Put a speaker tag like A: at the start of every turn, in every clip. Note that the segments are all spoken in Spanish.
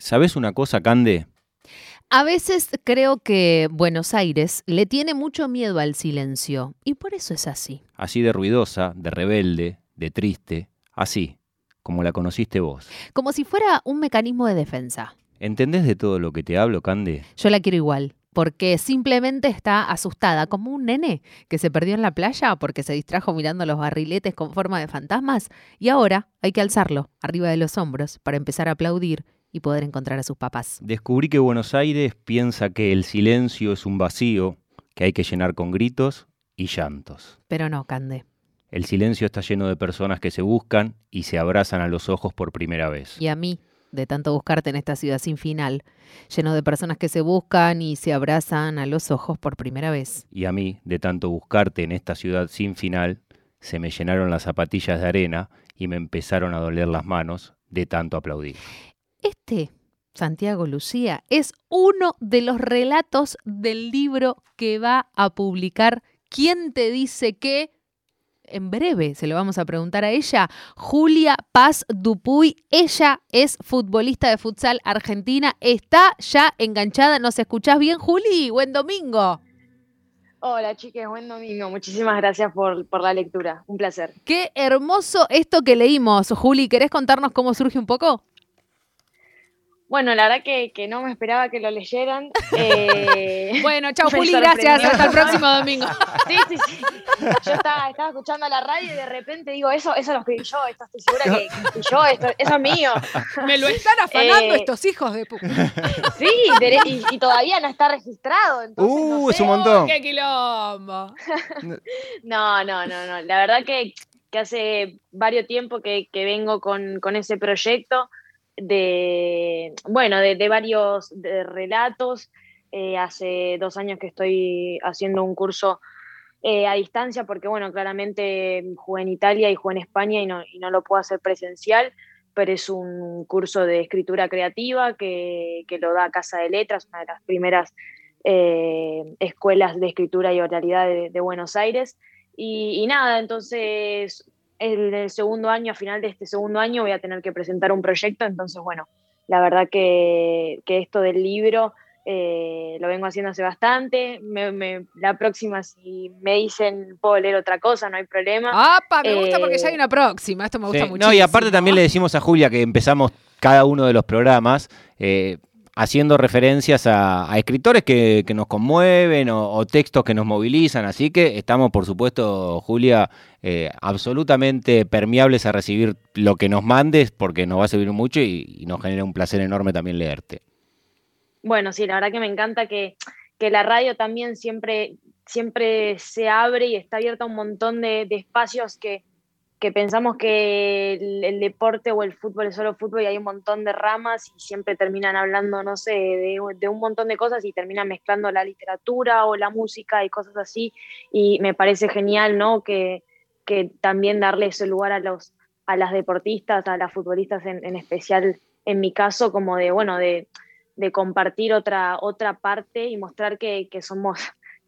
A: ¿Sabes una cosa, Cande?
B: A veces creo que Buenos Aires le tiene mucho miedo al silencio y por eso es así.
A: Así de ruidosa, de rebelde, de triste, así, como la conociste vos.
B: Como si fuera un mecanismo de defensa.
A: ¿Entendés de todo lo que te hablo, Cande?
B: Yo la quiero igual, porque simplemente está asustada, como un nene que se perdió en la playa porque se distrajo mirando los barriletes con forma de fantasmas y ahora hay que alzarlo arriba de los hombros para empezar a aplaudir y poder encontrar a sus papás.
A: Descubrí que Buenos Aires piensa que el silencio es un vacío que hay que llenar con gritos y llantos.
B: Pero no, Cande.
A: El silencio está lleno de personas que se buscan y se abrazan a los ojos por primera vez.
B: Y a mí, de tanto buscarte en esta ciudad sin final, lleno de personas que se buscan y se abrazan a los ojos por primera vez.
A: Y a mí, de tanto buscarte en esta ciudad sin final, se me llenaron las zapatillas de arena y me empezaron a doler las manos de tanto aplaudir.
B: Este, Santiago Lucía, es uno de los relatos del libro que va a publicar ¿Quién te dice qué? En breve se lo vamos a preguntar a ella, Julia Paz Dupuy. Ella es futbolista de futsal argentina. Está ya enganchada. ¿Nos escuchás bien, Juli? Buen domingo.
C: Hola chiques, buen domingo. Muchísimas gracias por, por, la lectura. Un placer.
B: Qué hermoso esto que leímos. Juli, ¿querés contarnos cómo surge un poco?
C: Bueno, la verdad que, que, no me esperaba que lo leyeran. Eh,
B: bueno, chao Juli, gracias. Hasta el próximo domingo.
C: Sí, sí, sí. Yo estaba, estaba, escuchando la radio y de repente digo, eso, eso lo escribí yo, esto estoy segura que, yo, esto, eso es mío.
B: Me lo están afanando eh, estos hijos de puta.
C: Sí, y, y, todavía no está registrado. Entonces
A: uh,
C: no sé.
A: es un montón.
B: ¡Qué quilombo!
C: No, no, no, no. La verdad que, que hace varios tiempo que, que vengo con, con ese proyecto de, bueno, de, varios de relatos. Eh, hace dos años que estoy haciendo un curso eh, a distancia porque, bueno, claramente jugué en Italia y jugué en España y no, y no lo puedo hacer presencial, pero es un curso de escritura creativa que, que lo da Casa de Letras, una de las primeras eh, escuelas de escritura y oralidad de, de Buenos Aires. Y, y, nada, entonces en el segundo año, a final de este segundo año, voy a tener que presentar un proyecto, entonces, bueno, la verdad que, que esto del libro eh, lo vengo haciendo hace bastante. Me, me, la próxima, si me dicen puedo leer otra cosa, no hay problema.
B: ¡Apa! Me gusta porque ya hay una próxima. Esto me gusta
A: Sí,
B: mucho.
A: No, y aparte también le decimos a Julia que empezamos cada uno de los programas eh, haciendo referencias a, escritores que, nos conmueven o, textos que nos movilizan. Así que estamos, por supuesto, Julia, eh, absolutamente permeables a recibir lo que nos mandes porque nos va a servir mucho y, nos genera un placer enorme también leerte.
C: Bueno, sí, la verdad que me encanta que, que la radio también siempre, siempre se abre y está abierta a un montón de, de espacios que, que, pensamos que el, deporte o el fútbol es solo fútbol y hay un montón de ramas y siempre terminan hablando, no sé, de, de un montón de cosas y terminan mezclando la literatura o la música y cosas así. Y me parece genial, ¿no? Que, que también darle ese lugar a, los, a las deportistas, a las futbolistas en, en especial, en mi caso, como de, bueno, de de compartir otra, otra parte y mostrar que, que, somos,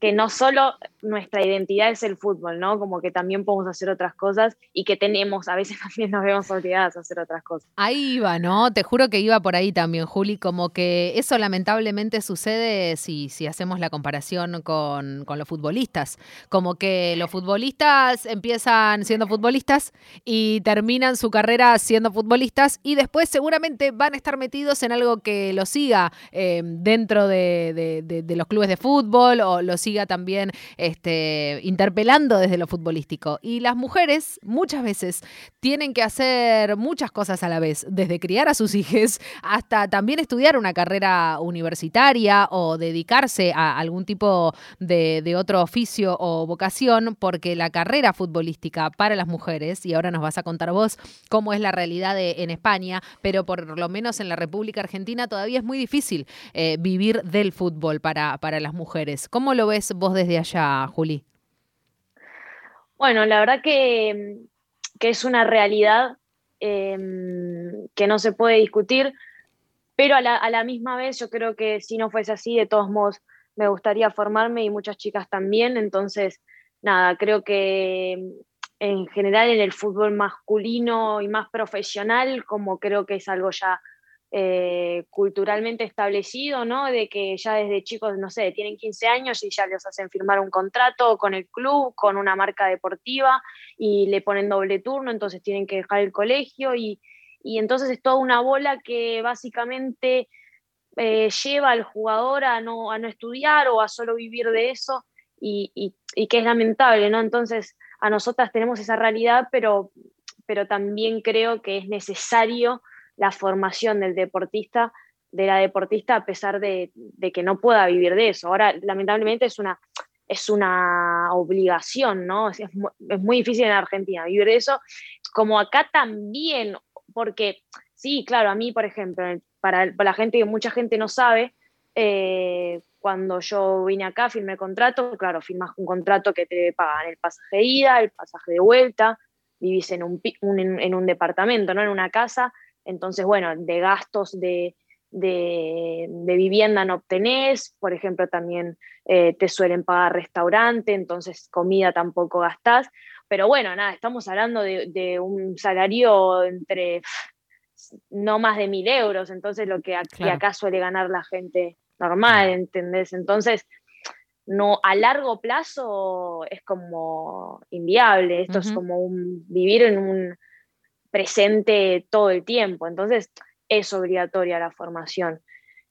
C: que no solo nuestra identidad es el fútbol, ¿no? Como que también podemos hacer otras cosas y que tenemos, a veces también nos vemos obligadas a hacer otras cosas.
B: Ahí iba, ¿no? Te juro que iba por ahí también, Juli, como que eso lamentablemente sucede si, si hacemos la comparación con, con los futbolistas. Como que los futbolistas empiezan siendo futbolistas y terminan su carrera siendo futbolistas y después seguramente van a estar metidos en algo que los siga eh, dentro de, de, los clubes de fútbol o los siga también este, interpelando desde lo futbolístico. Y las mujeres muchas veces tienen que hacer muchas cosas a la vez, desde criar a sus hijos hasta también estudiar una carrera universitaria o dedicarse a algún tipo de, otro oficio o vocación, porque la carrera futbolística para las mujeres, y ahora nos vas a contar vos cómo es la realidad en España, pero por lo menos en la República Argentina todavía es muy difícil eh, vivir del fútbol para, para las mujeres. ¿Cómo lo ves vos desde allá, Juli?
C: Bueno, la verdad que, que es una realidad eh, que no se puede discutir, pero a la, a la, misma vez yo creo que si no fuese así, de todos modos me gustaría formarme y muchas chicas también, entonces, nada, creo que en general en el fútbol masculino y más profesional, como creo que es algo ya eh, culturalmente establecido, ¿no? De que ya desde chicos, no sé, tienen 15 años y ya les hacen firmar un contrato con el club, con una marca deportiva y le ponen doble turno, entonces tienen que dejar el colegio y, entonces es toda una bola que básicamente eh, lleva al jugador a no, a no estudiar o a solo vivir de eso y, que es lamentable, ¿no? Entonces a nosotras tenemos esa realidad, pero, pero también creo que es necesario la formación del deportista, de la deportista, a pesar de, que no pueda vivir de eso. Ahora, lamentablemente, es una, es una obligación, ¿no? Es, muy difícil en Argentina vivir de eso, como acá también, porque sí, claro, a mí, por ejemplo, para, la gente que mucha gente no sabe, eh, cuando yo vine acá, firmé contrato, claro, firmas un contrato que te pagan el pasaje de ida, el pasaje de vuelta, vivís en un, en un departamento, ¿no? En una casa, entonces, bueno, de gastos de, vivienda no obtenés, por ejemplo, también eh, te suelen pagar restaurante, entonces comida tampoco gastás. Pero bueno, nada, estamos hablando de, un salario entre no más de mil euros, entonces lo que acá suele ganar la gente normal, ¿entendés? Entonces, no a largo plazo es como inviable, esto es como un, vivir en un presente todo el tiempo. Entonces, es obligatoria la formación.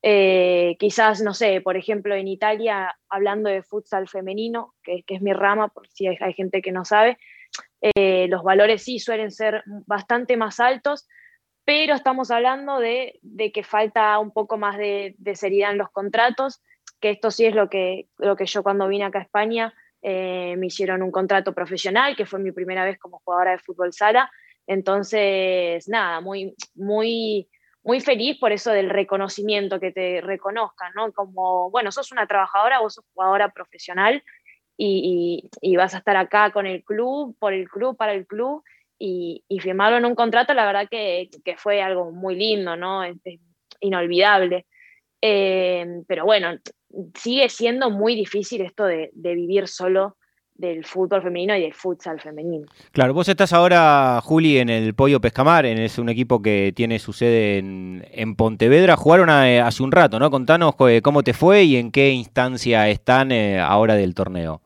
C: Eh, quizás, no sé, por ejemplo, en Italia, hablando de futsal femenino, que, es mi rama, por si hay, gente que no sabe, eh, los valores sí suelen ser bastante más altos, pero estamos hablando de, que falta un poco más de, seriedad en los contratos, que esto sí es lo que, lo que yo cuando vine acá a España eh, me hicieron un contrato profesional, que fue mi primera vez como jugadora de fútbol sala, entonces, nada, muy, muy, muy feliz por eso del reconocimiento, que te reconozcan, ¿no? Como, bueno, sos una trabajadora, vos sos jugadora profesional y, vas a estar acá con el club, por el club, para el club, y, y firmaron un contrato, la verdad que, fue algo muy lindo, ¿no? inolvidable. Eh, pero bueno, sigue siendo muy difícil esto de vivir solo del fútbol femenino y del futsal femenino.
A: Claro, vos estás ahora, Juli, en el Pollo Pescamar, es un equipo que tiene su sede en, Pontevedra. Jugaron eh, hace un rato, ¿no? Contanos eh, cómo te fue y en qué instancia están eh, ahora del torneo.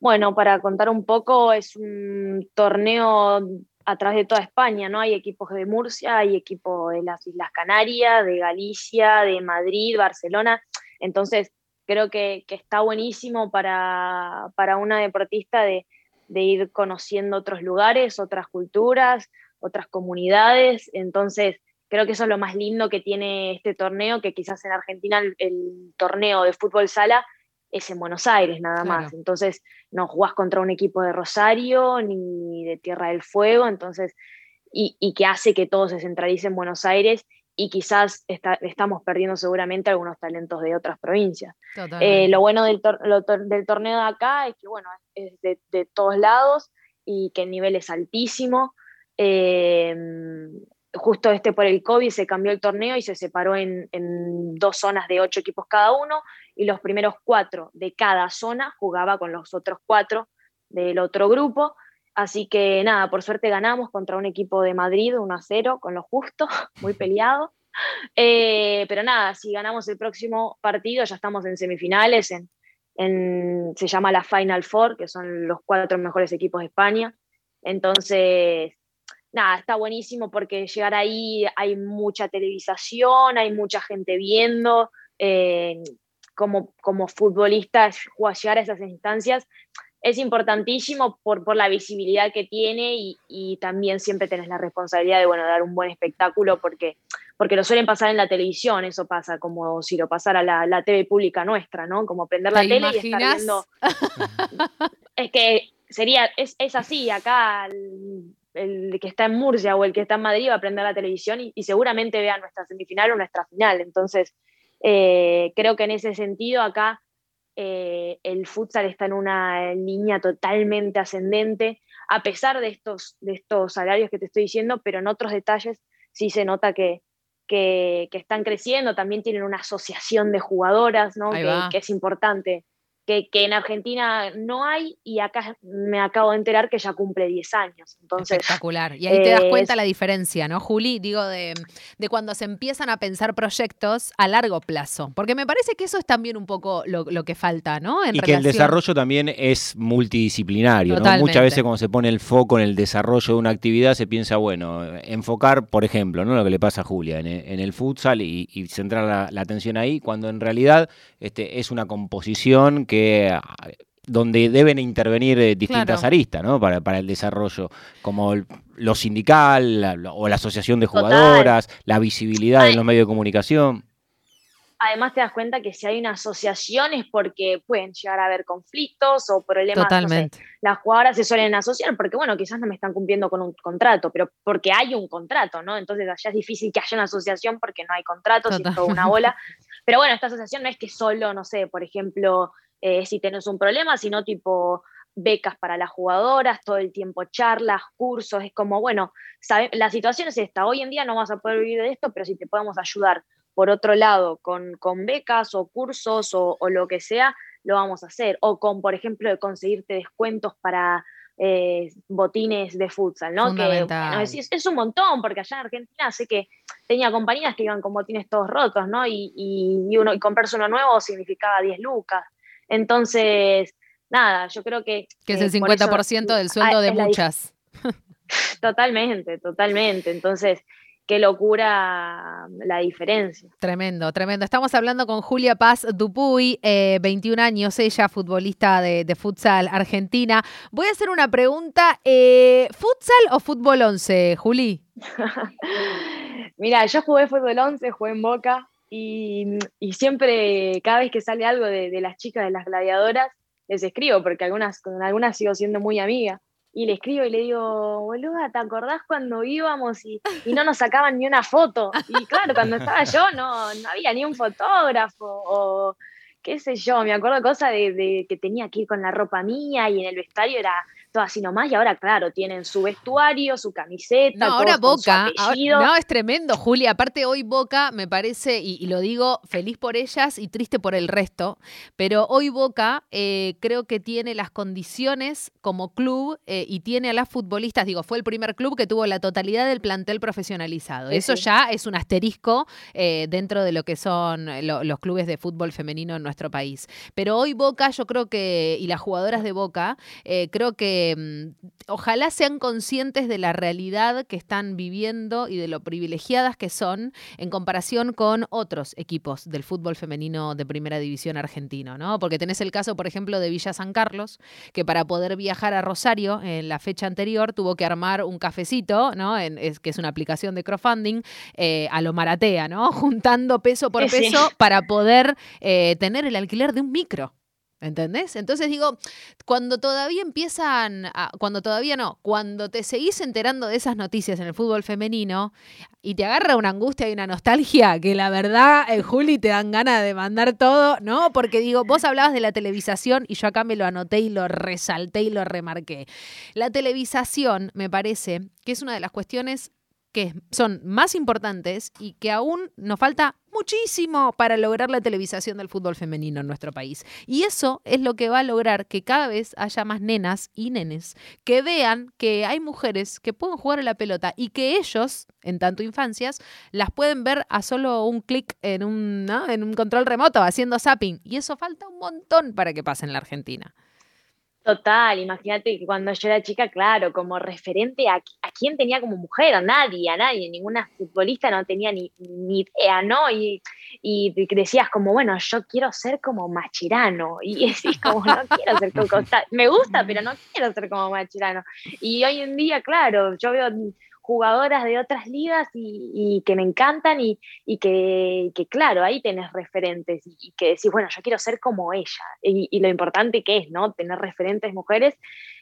C: Bueno, para contar un poco, es un torneo a través de toda España, ¿no? Hay equipos de Murcia, hay equipos de las Islas Canarias, de Galicia, de Madrid, Barcelona. Entonces, creo que, está buenísimo para, una deportista de, ir conociendo otros lugares, otras culturas, otras comunidades. Entonces, creo que eso es lo más lindo que tiene este torneo, que quizás en Argentina el, torneo de fútbol sala es en Buenos Aires nada más. Entonces, no jugás contra un equipo de Rosario ni de Tierra del Fuego, entonces, y, y que hace que todo se centralice en Buenos Aires y quizás estamos perdiendo seguramente algunos talentos de otras provincias. Eh, lo bueno del, del, torneo de acá es que, bueno, es de, todos lados y que el nivel es altísimo. Em, justo este por el COVID se cambió el torneo y se separó en, en, dos zonas de ocho equipos cada uno y los primeros cuatro de cada zona jugaba con los otros cuatro del otro grupo Así que nada, por suerte ganamos contra un equipo de Madrid 1 a 0 con lo justo, muy peleado. Eh, pero nada, si ganamos el próximo partido ya estamos en semifinales, se llama la Final Four, que son los cuatro mejores equipos de España. Entonces, nada, está buenísimo porque llegar ahí hay mucha televisación, hay mucha gente viendo. Eh, como, como futbolista, llegar a esas instancias es importantísimo por, por la visibilidad que tiene y, también siempre tenés la responsabilidad de bueno, dar un buen espectáculo porque, porque lo suelen pasar en la televisión, eso pasa como si lo pasara la, la TV pública nuestra, ¿no? Como prender la tele y estar viendo. es que sería, es, así, acá el, que está en Murcia o el que está en Madrid va a prender la televisión y, seguramente vea nuestra semifinal o nuestra final. Entonces, eh, creo que en ese sentido acá eh, el futsal está en una línea totalmente ascendente, a pesar de estos, de estos salarios que te estoy diciendo, pero en otros detalles sí se nota que, que, están creciendo, también tienen una asociación de jugadoras, ¿no? Que, es importante que, en Argentina no hay y acá me acabo de enterar que ya cumple 10 años. Entonces,
B: Espectacular. Y ahí te das cuenta la diferencia, ¿no, Juli? Digo, de, de, cuando se empiezan a pensar proyectos a largo plazo. Porque me parece que eso es también un poco lo, que falta, ¿no?
A: y que el desarrollo también es multidisciplinario, ¿no? Muchas veces cuando se pone el foco en el desarrollo de una actividad se piensa, bueno, enfocar, por ejemplo, ¿no? Lo que le pasa a Julia en el, futsal y, centrar la, la, atención ahí, cuando en realidad este, es una composición que donde deben intervenir eh, distintas aristas ¿no? para, el desarrollo, como lo sindical o la asociación de jugadoras, la visibilidad en los medios de comunicación.
C: Además te das cuenta que si hay una asociación es porque pueden llegar a haber conflictos o problemas.
B: Totalmente.
C: las jugadoras se suelen asociar porque, bueno, quizás no me están cumpliendo con un contrato, pero porque hay un contrato, ¿no? Entonces allá es difícil que haya una asociación porque no hay contratos y es toda una bola. Pero bueno, esta asociación no es que solo, no sé, por ejemplo, eh, si tenés un problema, sino tipo becas para las jugadoras, todo el tiempo charlas, cursos, es como, bueno, la situación es esta, hoy en día no vas a poder vivir de esto, pero si te podemos ayudar por otro lado con, con becas o cursos o, lo que sea, lo vamos a hacer. O con, por ejemplo, conseguirte descuentos para eh, botines de futsal, ¿no? Que es, un montón, porque allá en Argentina sé que tenía compañías que iban con botines todos rotos, ¿no? Y, y, uno, y comprarse uno nuevo significaba 10 lucas. Entonces, nada, yo creo que...
B: Que es el 50% del sueldo de muchas.
C: Totalmente, totalmente. Entonces, qué locura la diferencia.
B: Tremendo, tremendo. Estamos hablando con Julia Paz Dupuy, 21 eh, años, ella futbolista de, futsal argentina. Voy a hacer una pregunta, eh, ¿futsal o fútbol 11, Juli?
C: Mira, yo jugué fútbol 11, jugué en Boca, y, siempre, cada vez que sale algo de, las chicas de las gladiadoras, les escribo, porque algunas, con algunas sigo siendo muy amiga. Y le escribo y le digo, boluda, ¿te acordás cuando íbamos y, no nos sacaban ni una foto? Y claro, cuando estaba yo no, no había ni un fotógrafo o qué sé yo, me acuerdo cosa de, de, que tenía que ir con la ropa mía y en el vestuario era todo así nomás, y ahora, claro, tienen su vestuario, su camiseta.
B: No, ahora Boca, no, es tremendo, Julia. Aparte, hoy Boca me parece, y, lo digo feliz por ellas y triste por el resto, pero hoy Boca eh, creo que tiene las condiciones como club eh, y tiene a las futbolistas, digo, fue el primer club que tuvo la totalidad del plantel profesionalizado. Eso ya es un asterisco eh, dentro de lo que son los clubes de fútbol femenino en nuestro país. Pero hoy Boca, yo creo que, y las jugadoras de Boca, creo que Em, ojalá sean conscientes de la realidad que están viviendo y de lo privilegiadas que son en comparación con otros equipos del fútbol femenino de primera división argentino, ¿no? Porque tenés el caso, por ejemplo, de Villa San Carlos, que para poder viajar a Rosario en la fecha anterior tuvo que armar un cafecito, ¿no? En, es, que es una aplicación de crowdfunding, eh, a lo maratea, ¿no? Juntando peso por peso para poder eh, tener el alquiler de un micro. ¿Entendés? Entonces digo, cuando todavía empiezan, cuando todavía no, cuando te seguís enterando de esas noticias en el fútbol femenino y te agarra una angustia y una nostalgia que la verdad, eh, Juli, te dan ganas de mandar todo, ¿no? Porque digo, vos hablabas de la televisación y yo acá me lo anoté y lo resalté y lo remarqué. La televisación me parece que es una de las cuestiones que son más importantes y que aún nos falta muchísimo para lograr la televisación del fútbol femenino en nuestro país. Y eso es lo que va a lograr que cada vez haya más nenas y nenes que vean que hay mujeres que pueden jugar a la pelota y que ellos, en tanto infancias, las pueden ver a solo un clic en un, en un control remoto haciendo zapping. Y eso falta un montón para que pase en la Argentina.
C: Total, imagínate que cuando yo era chica, claro, como referente a, quién tenía como mujer, a nadie, a nadie, ninguna futbolista no tenía ni, idea, ¿no? Y, y decías como, bueno, yo quiero ser como Machirano, y decís como, no quiero ser como, me gusta, pero no quiero ser como Machirano. Y hoy en día, claro, yo veo jugadoras de otras ligas y, que me encantan y, que, claro, ahí tenés referentes y, que decís, bueno, yo quiero ser como ella. Y, lo importante que es, ¿no? Tener referentes mujeres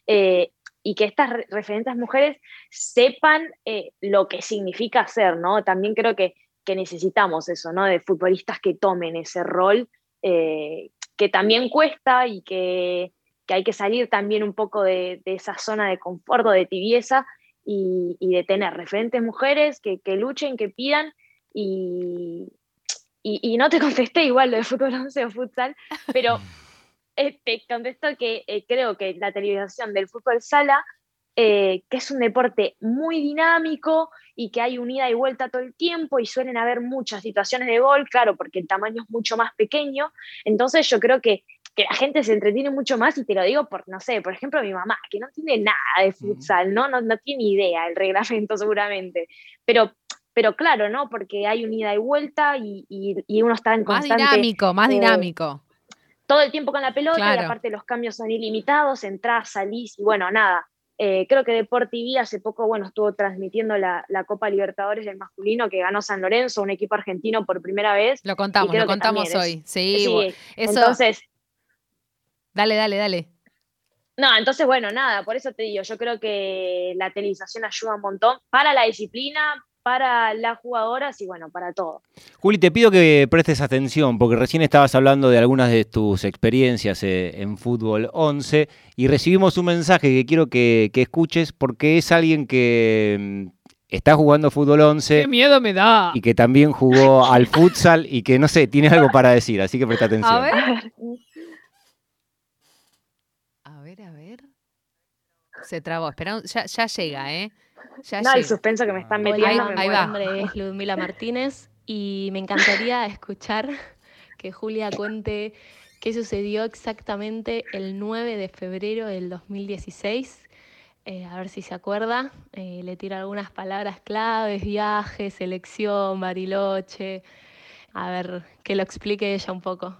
C: eh, y que estas referentes mujeres sepan eh, lo que significa ser, ¿no? También creo que, necesitamos eso, ¿no? De futbolistas que tomen ese rol, eh, que también cuesta y que, hay que salir también un poco de, de esa zona de confort o de tibieza y, de tener referentes mujeres que, luchen, que pidan y, y, no te contesté igual lo de fútbol 11 o futsal, pero este, contesto que eh, creo que la televisación del fútbol sala, eh, que es un deporte muy dinámico y que hay unida y vuelta todo el tiempo y suelen haber muchas situaciones de gol, claro, porque el tamaño es mucho más pequeño. Entonces yo creo que, que la gente se entretiene mucho más y te lo digo por, no sé, por ejemplo, mi mamá, que no tiene nada de futsal, ¿no? No, no tiene idea el reglamento seguramente, pero pero claro, ¿no? Porque hay unida y vuelta y, y, uno está en constante...
B: Más dinámico, más
C: eh,
B: dinámico.
C: Todo el tiempo con la pelota y aparte los cambios son ilimitados, entras, salís y bueno, nada. Eh, creo que Deport TV hace poco, bueno, estuvo transmitiendo la, Copa Libertadores del masculino que ganó San Lorenzo, un equipo argentino por primera vez.
B: Lo contamos, lo contamos hoy. sí,
C: eso... entonces...
B: Dale, dale, dale.
C: No, entonces, bueno, nada, por eso te digo, yo creo que la televisación ayuda un montón para la disciplina, para las jugadoras y bueno, para todo.
A: Juli, te pido que prestes atención porque recién estabas hablando de algunas de tus experiencias eh, en fútbol 11 y recibimos un mensaje que quiero que, escuches porque es alguien que mm, está jugando fútbol 11.
B: ¡Qué miedo me da!
A: Y que también jugó al futsal y que no sé, tiene algo para decir, así que presta atención.
B: A ver. A ver, a ver. Se trabó, espera, ya, ya llega, ¿eh?
C: no, hay suspenso que me están metiendo.
D: mi nombre es Ludmila Martínez y me encantaría escuchar que Julia cuente qué sucedió exactamente el 9 de febrero del 2016. Eh, a ver si se acuerda. Eh, le tiro algunas palabras claves, viaje, selección, Bariloche. A ver, que lo explique ella un poco.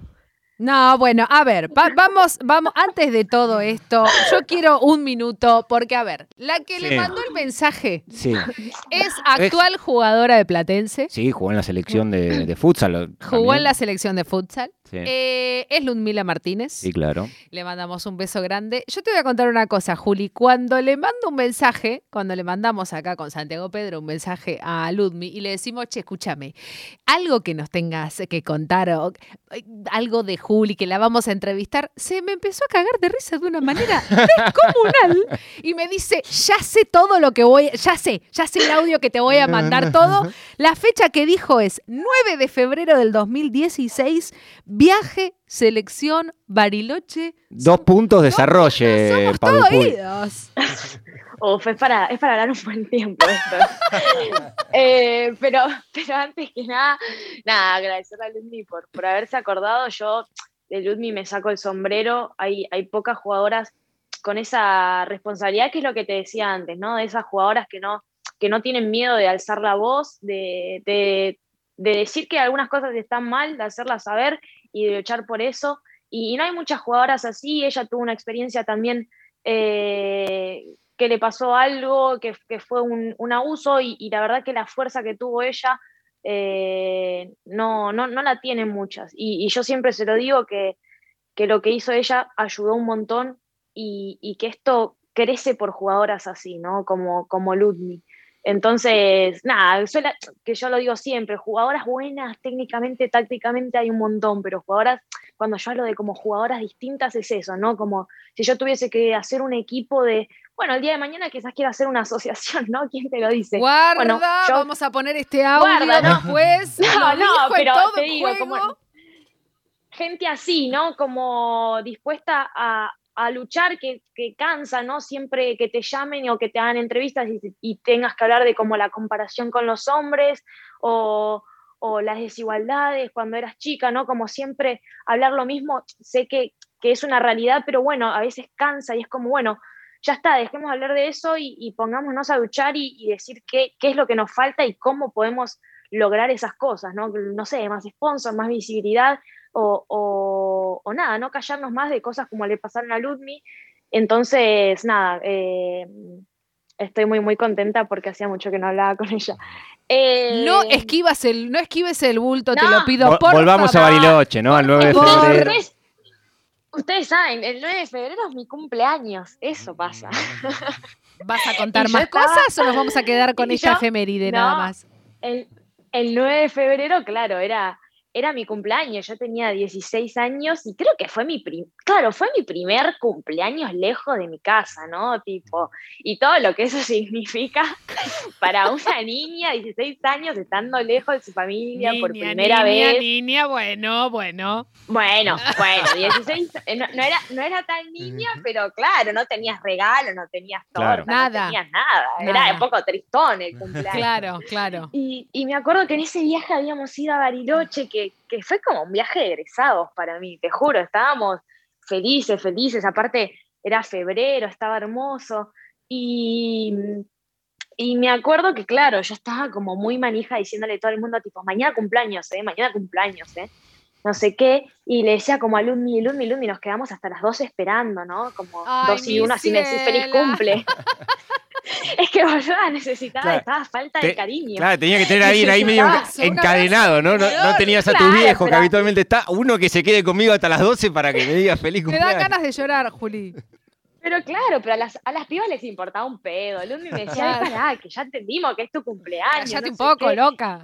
B: No, bueno, a ver, vamos, vamos, antes de todo esto, yo quiero un minuto, porque a ver, la que le mandó el mensaje es actual jugadora de Platense.
A: Sí, jugó en la selección de, de futsal.
B: Jugó en la selección de futsal. Eh, es Ludmila Martínez.
A: Sí, claro.
B: Le mandamos un beso grande. Yo te voy a contar una cosa, Juli. Cuando le mando un mensaje, cuando le mandamos acá con Santiago Pedro un mensaje a Ludmi y le decimos, che, escúchame, algo que nos tengas que contar, o, eh, algo de Juli, que la vamos a entrevistar, se me empezó a cagar de risa de una manera descomunal y me dice, ya sé todo lo que voy, ya sé, ya sé el audio que te voy a mandar todo. La fecha que dijo es 9 de febrero del 2016 Viaje, selección, Bariloche.
A: Dos puntos, desarrollo.
B: Somos todos oídos.
C: Uf, es para, es para hablar un buen tiempo esto. Eh, pero, pero antes que nada, nada, agradecer a Ludmi por, por haberse acordado. Yo de Ludmi me saco el sombrero. Hay, hay pocas jugadoras con esa responsabilidad, que es lo que te decía antes, ¿no? De esas jugadoras que no, que no tienen miedo de alzar la voz, de, de, de decir que algunas cosas están mal, de hacerlas saber y de luchar por eso. Y, no hay muchas jugadoras así, ella tuvo una experiencia también eh, que le pasó algo, que, fue un, abuso y, la verdad que la fuerza que tuvo ella eh, no, no, no, la tienen muchas. Y, yo siempre se lo digo que, que, lo que hizo ella ayudó un montón y, que esto crece por jugadoras así, ¿no? Como, como Ludmi. Entonces, nada, que yo lo digo siempre, jugadoras buenas técnicamente, tácticamente hay un montón, pero jugadoras, cuando yo hablo de como jugadoras distintas es eso, ¿no? Como si yo tuviese que hacer un equipo de, bueno, el día de mañana quizás quiera hacer una asociación, ¿no? ¿Quién te lo dice?
B: Guarda, vamos a poner este audio guarda, después. No, no, pero te digo, como
C: gente así, ¿no? Como dispuesta a, a luchar que, cansa, ¿no? Siempre que te llamen o que te hagan entrevistas y, tengas que hablar de como la comparación con los hombres o, las desigualdades cuando eras chica, ¿no? Como siempre hablar lo mismo, sé que, es una realidad, pero bueno, a veces cansa y es como, bueno, ya está, dejemos hablar de eso y, pongámonos a luchar y, decir qué, qué, es lo que nos falta y cómo podemos lograr esas cosas, ¿no? No sé, más sponsor, más visibilidad o, nada, no callarnos más de cosas como le pasaron a Ludmi. Entonces, nada, eh, estoy muy, muy contenta porque hacía mucho que no hablaba con ella.
B: no, eh, esquivas el, no esquives el bulto, te lo pido por
A: Volvamos a Bariloche, ¿no? Al 9 de febrero.
C: Ustedes, saben, el 9 de febrero es mi cumpleaños, eso pasa.
B: ¿Vas a contar más cosas o nos vamos a quedar con esta efeméride nada más?
C: El, el 9 de febrero, claro, era era mi cumpleaños, yo tenía 16 años y creo que fue mi, claro, fue mi primer cumpleaños lejos de mi casa, ¿no? Tipo, y todo lo que eso significa para una niña de 16 años estando lejos de su familia por primera
B: niña,
C: vez.
B: Niña, bueno, bueno.
C: Bueno, bueno, 16, eh, no, no era, no era tan niña, pero claro, no tenías regalo, no tenías torta,
A: Claro.
B: Nada.
C: no tenías nada.
B: Nada.
C: Era un poco tristón el cumpleaños.
B: Claro, claro.
C: Y, y me acuerdo que en ese viaje habíamos ido a Bariloche, que, que fue como un viaje de egresados para mí, te juro, estábamos felices, felices, aparte era febrero, estaba hermoso, y, y me acuerdo que, claro, yo estaba como muy manija diciéndole a todo el mundo, tipo, mañana cumpleaños, ¿eh? Mañana cumpleaños, ¿eh? No sé qué, y le decía como a Lumi, Lumi, Lumi, nos quedamos hasta las 12 esperando, ¿no? Como
B: Ay,
C: 2 y 1, así me decís feliz cumple. es que boluda, necesitaba,
A: Claro.
C: estaba falta
A: Te-
C: de cariño.
A: Claro, tenía que tener a alguien ahí medio encadenado, ¿no? No, no tenías a tus
C: Claro,
A: viejos que habitualmente está. Uno que se quede conmigo hasta las 12 para que me diga feliz
B: Me da
A: cumpleaños.
B: ganas de llorar, Juli.
C: Pero claro, pero a las, a las pibas les importaba un pedo. Lumi me decía,
B: Claro.
C: "Ay, pará, que ya entendimos que es tu cumpleaños.
B: Cállate
C: no
B: un poco,
C: qué".
B: loca.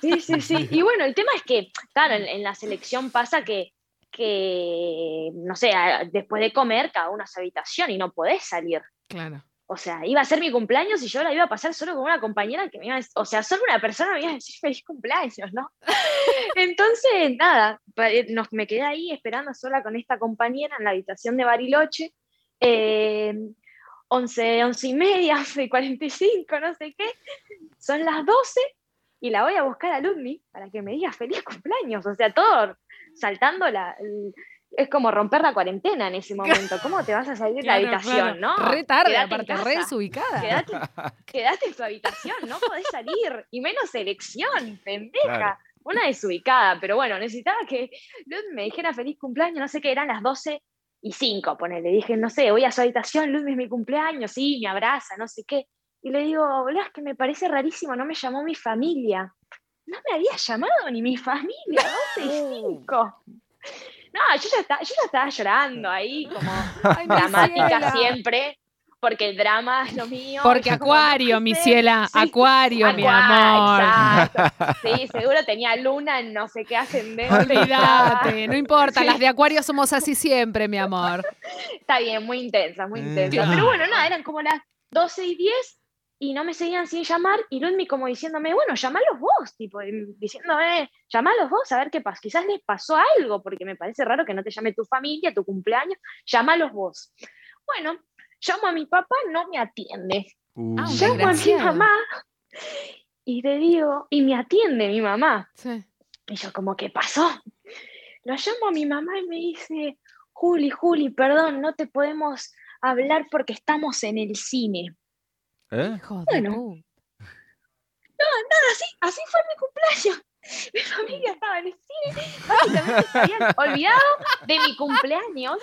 C: Sí, sí, sí. Y bueno, el tema es que, claro, en, en la selección pasa que, que, no sé, después de comer, cada uno a su habitación y no podés salir.
B: Claro.
C: O sea, iba a ser mi cumpleaños y yo la iba a pasar solo con una compañera que me iba a, o sea, solo una persona me iba a decir feliz cumpleaños, ¿no? Entonces, nada, eh, nos, me quedé ahí esperando sola con esta compañera en la habitación de Bariloche. Eh, 11, 11 y media, 11 y 45, no sé qué. Son las 12 y la voy a buscar a Ludmi para que me diga feliz cumpleaños. O sea, todo saltando la... es como romper la cuarentena en ese momento. ¿Cómo te vas a salir de la habitación,
B: claro.
C: no?
B: Re tarde, aparte, re desubicada.
C: Quédate, quédate en tu habitación, no podés salir. Y menos selección, pendeja.
A: Claro.
C: Una desubicada. Pero bueno, necesitaba que Luz me dijera feliz cumpleaños, no sé qué, eran las 12 y 5, ponele. Dije, no sé, voy a su habitación, Luz es mi cumpleaños, sí, me abraza, no sé qué. Y le digo, es que me parece rarísimo, no me llamó mi familia. No me había llamado ni mi familia, 12 y 5. No, yo ya, estaba, yo ya estaba llorando ahí, como
B: Ay,
C: dramática siempre, porque el drama es lo mío.
B: Porque Acuario,
C: no
B: mi ciela,
C: sí,
B: Acuario, mi amor.
C: exacto. Sí, seguro tenía luna en no sé qué ascendente.
B: Olvídate, no importa, las de Acuario somos así siempre, mi amor.
C: Está bien, muy intensa, muy
A: Mm.
C: intensa. Pero bueno, nada, eran como las 12 y 10 y no me seguían sin llamar y Ludmi como diciéndome, bueno, llamalos vos, tipo, diciéndome, llamalos vos a ver qué pasa. Quizás les pasó algo, porque me parece raro que no te llame tu familia, tu cumpleaños, llamalos vos. Bueno, llamo a mi papá, no me atiende.
A: Uh,
B: Ah,
C: Llamo a mi mamá y le digo, y me atiende mi mamá.
B: Sí.
C: Y yo como, ¿qué pasó? Lo llamo a mi mamá y me dice, Juli, Juli, perdón, no te podemos hablar porque estamos en el cine.
A: ¿Eh?
B: Hijo de
C: Bueno.
B: pu-
C: Así, así fue mi cumpleaños. Mi familia estaba en el cine. Básicamente se habían olvidado de mi cumpleaños.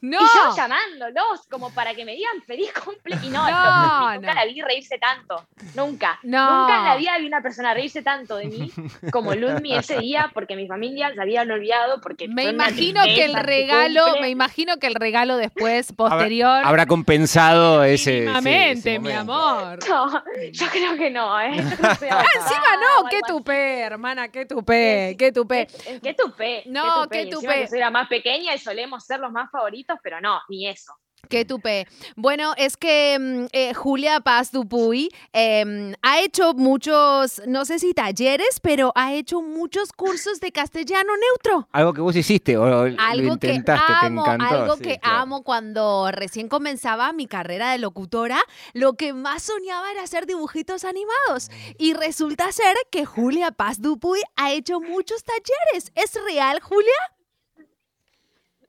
B: No,
C: Y yo llamándolos como para que me digan feliz cumple. Y no, nunca
B: no.
C: la vi reírse tanto. Nunca.
B: No.
C: Nunca en la vida vi una persona reírse tanto de mí como Ludmi ese día porque mi familia se habían olvidado. Porque
B: me imagino que el regalo, me imagino que el regalo después, posterior,
A: Habrá compensado ese. ese
B: mi amor.
C: No, yo creo que no, ¿eh?
B: Ah, encima no, qué tupé, hermana, qué tupé, qué tupé.
C: ¿Qué, tupé?
B: No,
C: qué tupé. que soy la más pequeña y solemos ser los más favoritos, pero no, ni eso.
B: Qué tupé. Bueno, es que mm, eh, Julia Paz Dupuy em, ha hecho muchos, no sé si talleres, pero ha hecho muchos cursos de castellano neutro.
A: Algo que vos hiciste o lo
B: Algo que
A: intentaste,
B: amo,
A: te encantó.
B: algo
A: sí,
B: que
A: claro.
B: amo cuando recién comenzaba mi carrera de locutora, lo que más soñaba era hacer dibujitos animados. Y resulta ser que Julia Paz Dupuy ha hecho muchos talleres. ¿Es real, Julia?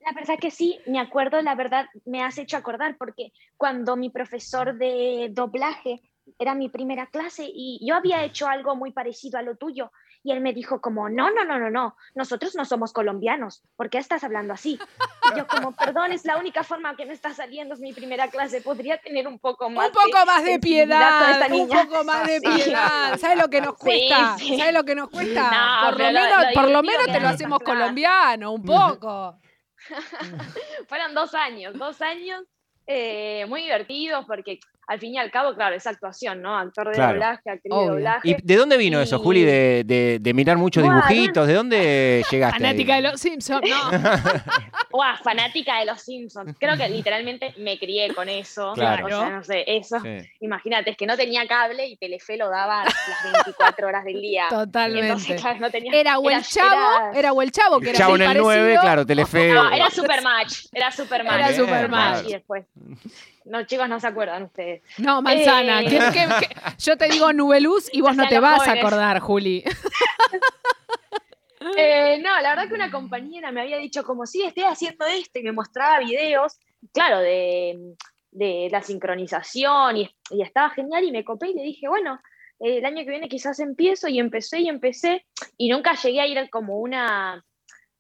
C: La verdad que sí, me acuerdo, la verdad, me has hecho acordar, porque cuando mi profesor de doblaje era mi primera clase y yo había hecho algo muy parecido a lo tuyo, y él me dijo como, no, no, no, no, no, nosotros no somos colombianos, ¿por qué estás hablando así? Y yo como, perdón, es la única forma que me está saliendo, es mi primera clase, podría tener un poco más
B: Un poco más de
C: con esta
B: piedad, un
C: niña?".
B: poco más de
C: Sí.
B: piedad. ¿Sabes lo que nos
C: Sí,
B: cuesta?
C: sí.
B: ¿Sabes lo que nos cuesta?
C: No,
B: por lo
C: pero lo-
B: menos,
C: lo
B: por lo menos te lo hacemos colombiano, un poco.
C: Fueron dos años, dos años eh, muy divertidos porque, al fin y al cabo, claro, es actuación, ¿no? Actor de
A: Claro.
C: doblaje, actriz
B: Obvio.
C: de doblaje.
A: ¿Y de dónde vino eso, Juli, de, de- de mirar muchos dibujitos? ¿De dónde llegaste? ahí?
B: Fanática de los Simpsons, no.
C: Fanática de los Simpsons. Creo que literalmente me crié con eso.
A: Claro.
C: O sea, no sé, eso.
A: Sí.
C: Imagínate, es que no tenía cable y Telefe lo daba las 24 horas del día.
B: Totalmente.
C: Entonces, claro, no tenía.
B: Era o el chavo, era o el chavo, que
A: El
B: era
A: chavo en el 9,
B: parecido.
A: claro, Telefe.
C: No, era Supermatch. Era Supermatch.
B: Era
A: Supermatch.
C: Y después. No, chicos, no se acuerdan ustedes.
B: No, manzana.
C: Eh.
B: ¿Qué- qué- qué? Yo te digo Nubeluz y vos no te vas a acordar, Juli.
C: Eh, no, la verdad que una compañera me había dicho como, sí, estoy haciendo esto y me mostraba videos, claro, de, de la sincronización y, y estaba genial y me copé y le dije, bueno, eh, el año que viene quizás empiezo y empecé y empecé y nunca llegué a ir como una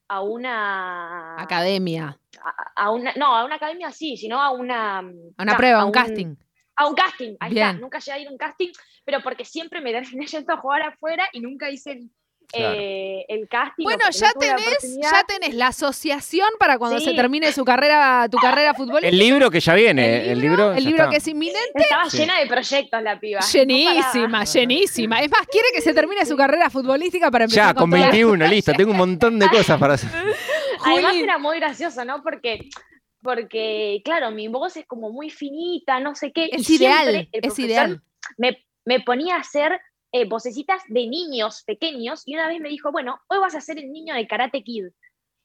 C: a una
B: Academia.
C: a, a una no a una academia sí sino a una
B: A una prueba, a un casting.
C: a un casting ahí
B: Bien.
C: está nunca llegué a ir a un casting pero porque siempre me terminé yendo a jugar afuera y nunca hice el,
A: Claro.
C: eh, el casting
B: Bueno, ya tenés, ya tenés la asociación para cuando
C: Sí.
B: se termine su carrera, tu carrera futbolística.
A: El libro que ya viene. El libro,
B: El libro que es inminente.
C: Estaba
A: Sí.
C: llena de proyectos la piba.
B: Llenísima, llenísima. Es más, quiere que se termine su carrera futbolística para empezar
A: Ya, con
B: todo.
A: 21, listo. Tengo un montón de cosas para hacer.
C: Además era muy gracioso, ¿no? Porque, porque, claro, mi voz es como muy finita, no sé qué.
B: Es ideal,
C: el
B: es ideal.
C: Me, me ponía a hacer eh, vocecitas de niños pequeños y una vez me dijo, bueno, hoy vas a ser el niño de Karate Kid.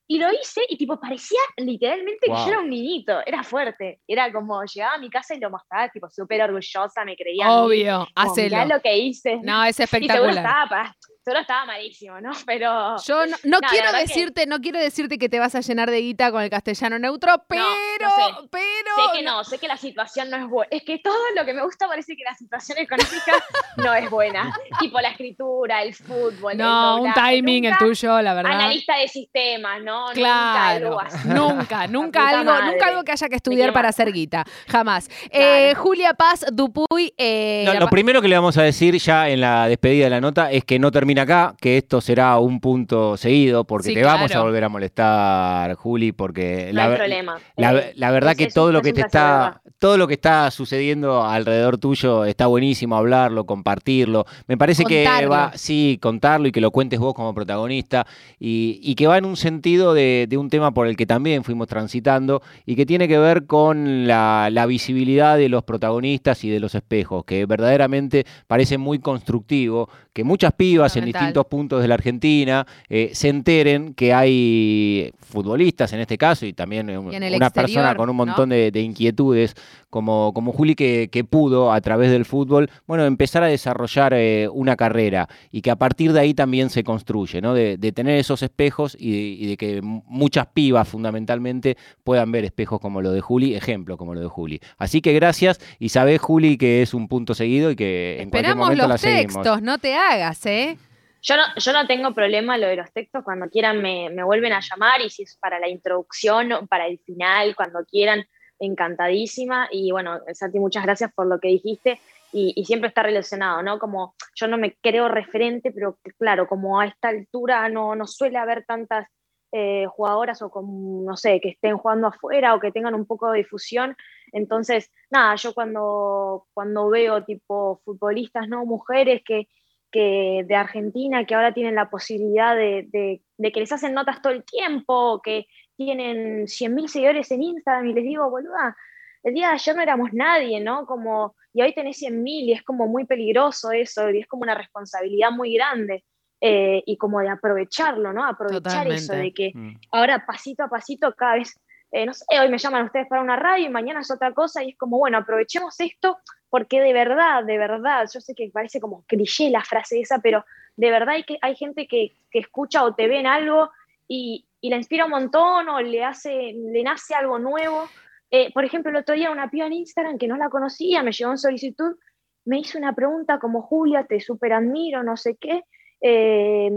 C: Y lo hice y tipo parecía literalmente
A: Wow.
C: que yo era un niñito, era fuerte. Era como llegaba a mi casa y lo mostraba, tipo súper orgullosa, me creía.
B: Obvio,
C: como, "Mirá
B: hacelo.
C: lo que hice.
B: No, es
C: y seguro
B: espectacular.
C: estaba, pa- seguro estaba malísimo, ¿no? Pero...
B: Yo no, no quiero
C: verdad que-
B: decirte, no quiero decirte que te vas a llenar de guita con el castellano neutro, pero,
C: no sé.
B: pero
C: Sé que no, sé que la situación no es buena. Es que todo lo que me gusta parece que la situación económica no es buena. tipo la escritura, el fútbol. el
B: No, un timing el
C: nunca
B: tuyo, la verdad.
C: Analista de sistemas, ¿no? Nunca
B: Claro,
C: algo así.
B: nunca, nunca algo,
C: madre.
B: nunca algo que haya que estudiar para hacer guita, jamás. Eh. Julia Paz Dupuy, eh,
A: lo primero que le vamos a decir ya en la despedida de la nota es que no termina acá, que esto será un punto seguido, porque
B: Sí,
A: te vamos a volver a molestar, Juli, porque
C: No
A: la,
C: hay
A: ver-
C: problema.
A: la,
C: Eh,
A: la verdad
C: es-
A: que todo lo que te está, todo lo que está sucediendo alrededor tuyo está buenísimo hablarlo, compartirlo. Me parece que va, sí, contarlo y que lo cuentes vos como protagonista y, y que va en un sentido de, de un tema por el que también fuimos transitando y que tiene que ver con la, la visibilidad de los protagonistas y de los espejos, que verdaderamente parece muy constructivo que muchas pibas en
B: Fundamental.
A: distintos puntos de la Argentina eh, se enteren que hay futbolistas en este caso y también
B: Y en
A: una persona con un
B: ¿no?
A: montón de, de inquietudes como, como Juli que, que pudo a través del fútbol, bueno, empezar a desarrollar eh, una carrera y que a partir de ahí también se construye, ¿no? De, de tener esos espejos y de, y de que muchas pibas fundamentalmente puedan ver espejos como lo de Juli, ejemplo como lo de Juli. Así que gracias y sabés, Juli, que es un punto seguido y que en cualquier
B: Esperamos
A: momento la
B: los
A: seguimos.
B: textos, no te hagas, ¿eh?
C: Yo no, yo no tengo problema lo de los textos, cuando quieran me, me vuelven a llamar y si es para la introducción o para el final, cuando quieran, encantadísima. Y bueno, Santi, muchas gracias por lo que dijiste y, y siempre está relacionado, ¿no? Como yo no me creo referente, pero claro, como a esta altura no, no suele haber tantas eh, jugadoras o como, no sé, que estén jugando afuera o que tengan un poco de difusión. Entonces, nada, yo cuando, cuando veo tipo futbolistas, ¿no? Mujeres que, que de Argentina que ahora tienen la posibilidad de, de- de que les hacen notas todo el tiempo, que tienen 100.000 seguidores en Instagram y les digo, boluda, el día de ayer no éramos nadie, ¿no? Como, y hoy tenés 100.000 y es como muy peligroso eso, y es como una responsabilidad muy grande. eh, y como de aprovecharlo, ¿no? Aprovechar eso, de que
A: Mm.
C: ahora pasito a pasito cada vez, eh, no sé, hoy me llaman ustedes para una radio y mañana es otra cosa y es como, bueno, aprovechemos esto porque de verdad, de verdad, yo sé que parece como cliché la frase esa, pero de verdad hay, que, hay gente que, que escucha o te ve en algo y, y la inspira un montón o le, hace, le nace algo nuevo. Eh, por ejemplo, el otro día una piba en Instagram que no la conocía, me llegó en solicitud, me hizo una pregunta como, Julia, te super admiro, no sé qué. Eh,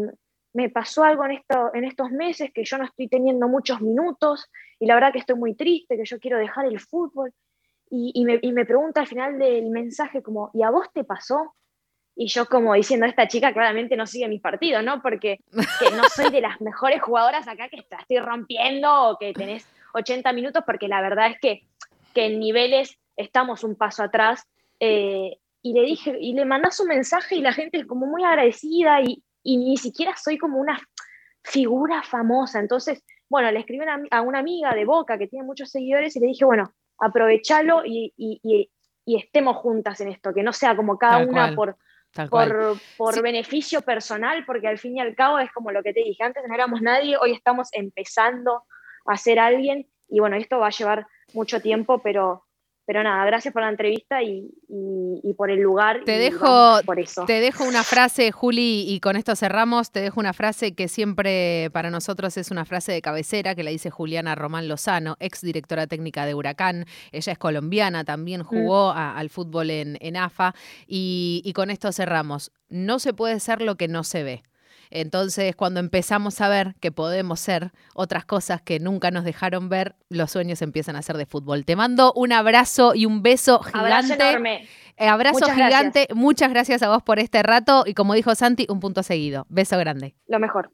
C: me pasó algo en, esto, en estos meses que yo no estoy teniendo muchos minutos y la verdad que estoy muy triste, que yo quiero dejar el fútbol. Y, y me, y me pregunta al final del mensaje como, ¿y a vos te pasó? Y yo como diciendo, esta chica claramente no sigue mis partidos, ¿no? Porque que no soy de las mejores jugadoras acá que la estoy rompiendo o que tenés 80 minutos, porque la verdad es que, que en niveles estamos un paso atrás Eh, y le dije, y le mandas un mensaje y la gente es como muy agradecida y, y ni siquiera soy como una figura famosa. Entonces, bueno, le escribí a una amiga de Boca que tiene muchos seguidores y le dije, bueno, aprovechalo y, y, estemos juntas en esto, que no sea como cada una por, por, por beneficio personal, porque al fin y al cabo es como lo que te dije, antes no éramos nadie, hoy estamos empezando a ser alguien y bueno, esto va a llevar mucho tiempo, pero pero nada, gracias por la entrevista y, por el lugar.
B: Te dejo, por eso. Te dejo una frase, Juli, y con esto cerramos. Te dejo una frase que siempre para nosotros es una frase de cabecera que la dice Juliana Román Lozano, ex directora técnica de Huracán. Ella es colombiana, también mm. jugó al fútbol en, en AFA. Y, y con esto cerramos. No se puede ser lo que no se ve. Entonces, cuando empezamos a ver que podemos ser otras cosas que nunca nos dejaron ver, los sueños empiezan a ser de fútbol. Te mando un abrazo y un beso gigante. Abrazo
C: enorme.
B: Eh, abrazo gigante. Muchas gracias a vos por este rato y como dijo Santi, un punto seguido. Beso grande.
C: Lo mejor.